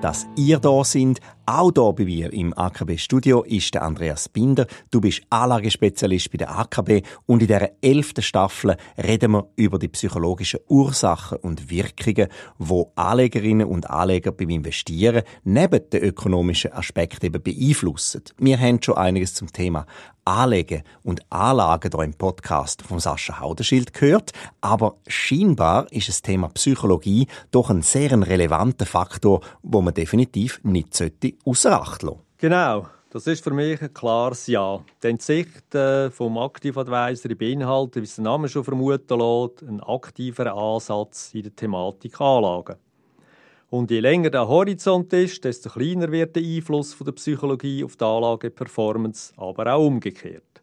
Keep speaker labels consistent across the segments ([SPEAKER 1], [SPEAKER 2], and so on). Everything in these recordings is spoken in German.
[SPEAKER 1] dass ihr da sind. Auch hier bei mir im AKB-Studio ist der Andreas Binder. Du bist Anlagespezialist bei der AKB und in dieser elften Staffel reden wir über die psychologischen Ursachen und Wirkungen, wo Anlegerinnen und Anleger beim Investieren neben den ökonomischen Aspekten beeinflussen. Wir haben schon einiges zum Thema Anlegen und Anlagen hier im Podcast von Sascha Haudenschild gehört, aber scheinbar ist das Thema Psychologie doch ein sehr relevanter Faktor, wo man definitiv nicht außer Acht lassen.
[SPEAKER 2] Genau. Das ist für mich ein klares Ja. Denn die Sicht äh, vom Active Advisory beinhaltet, wie es der Name schon vermuten lässt, einen aktiveren Ansatz in der Thematik Anlagen. Und je länger der Horizont ist, desto kleiner wird der Einfluss der Psychologie auf die Anlageperformance, aber auch umgekehrt.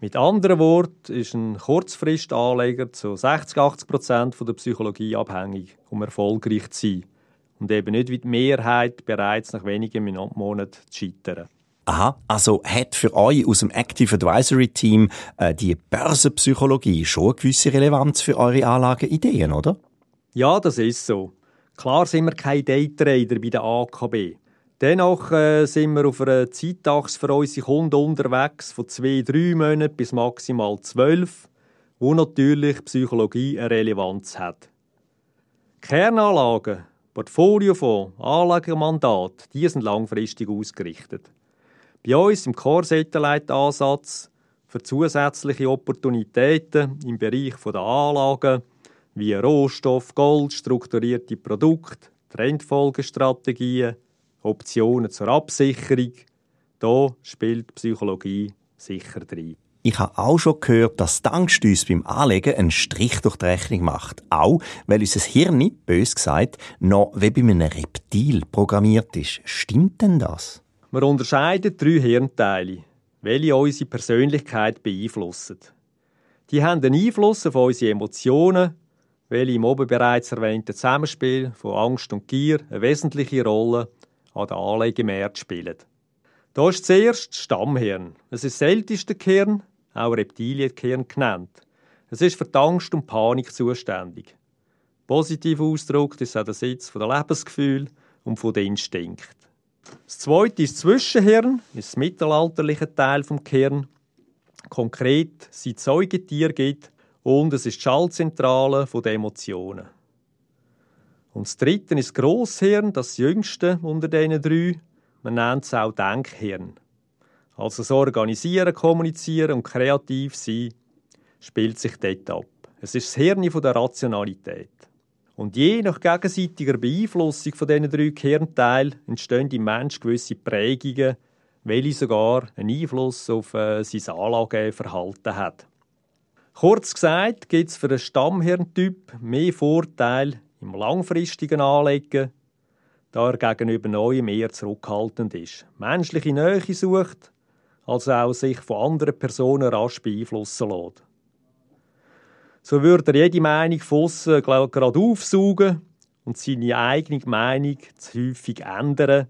[SPEAKER 2] Mit anderen Worten ist ein Kurzfristanleger zu 60-80 Prozent von der Psychologie abhängig, um erfolgreich zu sein und eben nicht wie die Mehrheit bereits nach wenigen Monaten zu scheitern.
[SPEAKER 1] Aha, also hat für euch aus dem Active Advisory Team äh, die Börsenpsychologie schon eine gewisse Relevanz für eure Anlageideen, oder?
[SPEAKER 2] Ja, das ist so. Klar sind wir keine Daytrader bei der AKB. Dennoch äh, sind wir auf einer Zeitachse für unsere Kunden unterwegs von zwei, drei Monaten bis maximal zwölf, wo natürlich Psychologie eine Relevanz hat. Kernanlagen Portfoliofonds, Anlagemandat, die sind langfristig ausgerichtet. Bei uns im Core-Satellite-Ansatz für zusätzliche Opportunitäten im Bereich der Anlagen wie Rohstoff, Gold, strukturierte Produkte, Trendfolgestrategien, Optionen zur Absicherung, da spielt Psychologie sicher drin.
[SPEAKER 1] Ich habe auch schon gehört, dass die Angst uns beim Anlegen einen Strich durch die Rechnung macht. Auch, weil unser Hirn, bös gesagt, noch wie bei einem Reptil programmiert ist. Stimmt denn das?
[SPEAKER 2] Wir unterscheiden drei Hirnteile, welche unsere Persönlichkeit beeinflussen. Die haben einen Einfluss auf unsere Emotionen, welche im oben bereits erwähnten Zusammenspiel von Angst und Gier eine wesentliche Rolle an den Anlegemärkten spielen. Da ist zuerst das Stammhirn. Es ist das älteste Gehirn, auch Reptilienkern genannt. Es ist für die Angst und Panik zuständig. Positiv ausgedrückt ist auch der Sitz der Lebensgefühl und von den Instinkt. Das zweite ist das Zwischenhirn, ist das mittelalterliche Teil vom Kern. Konkret sind Säugetiere gibt und es ist die Schaltzentrale der Emotionen. Und das dritte ist das Grosshirn, das jüngste unter diesen drei. Man nennt es auch Denkhirn. Also das Organisieren, Kommunizieren und kreativ sein spielt sich dort ab. Es ist das Hirn der Rationalität. Und je nach gegenseitiger Beeinflussung von diesen drei Hirnteilen entstehen im Menschen gewisse Prägungen, welche sogar einen Einfluss auf äh, sein Anlageverhalten haben. Kurz gesagt gibt es für einen Stammhirntyp mehr Vorteile im langfristigen Anlegen, da er gegenüber Neuem eher zurückhaltend ist, menschliche Nähe sucht also auch sich von anderen Personen rasch beeinflussen lässt. So würde er jede Meinung von aussen gerade aufsaugen und seine eigene Meinung zu häufig ändern,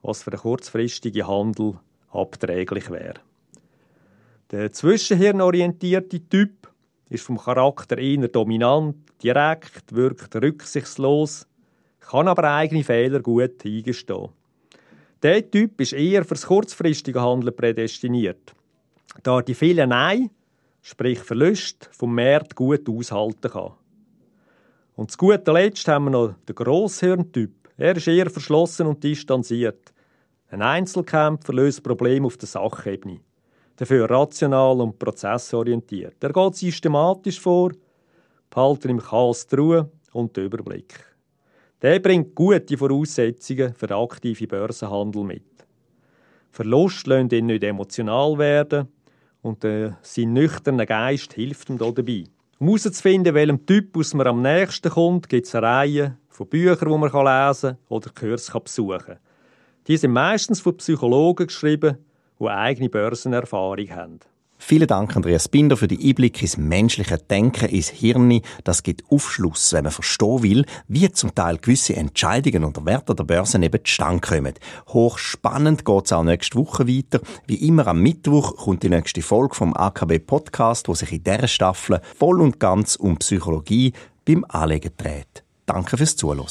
[SPEAKER 2] was für einen kurzfristigen Handel abträglich wäre. Der zwischenhirnorientierte Typ ist vom Charakter eher dominant, direkt, wirkt rücksichtslos, kann aber eigene Fehler gut eingestehen. Der Typ ist eher fürs kurzfristige Handeln prädestiniert, da er die vielen Nein, sprich Verluste, vom Markt gut aushalten kann. Und zu guter Letzt haben wir noch den Grosshirntyp. Er ist eher verschlossen und distanziert. Ein Einzelkämpfer löst Probleme auf der Sachebene. Dafür rational und prozessorientiert. Er geht systematisch vor, behaltet im Chaos die Ruhe und den Überblick. Der bringt gute Voraussetzungen für den aktiven Börsenhandel mit. Verlust lässt ihn nicht emotional werden und äh, sein nüchterner Geist hilft ihm dabei. Um herauszufinden, welchem Typus man am nächsten kommt, gibt es eine Reihe von Büchern, die man lesen kann oder Kurse besuchen kann. Die sind meistens von Psychologen geschrieben, die eigene Börsenerfahrung haben.
[SPEAKER 1] Vielen Dank, Andreas Binder, für die Einblicke ins menschliche Denken, ins Hirn. Das gibt Aufschluss, wenn man verstehen will, wie zum Teil gewisse Entscheidungen und Werte der Börse eben zustande kommen. Hochspannend geht es auch nächste Woche weiter. Wie immer am Mittwoch kommt die nächste Folge vom AKB Podcast, wo sich in dieser Staffel voll und ganz um Psychologie beim Anlegen dreht. Danke fürs Zuhören.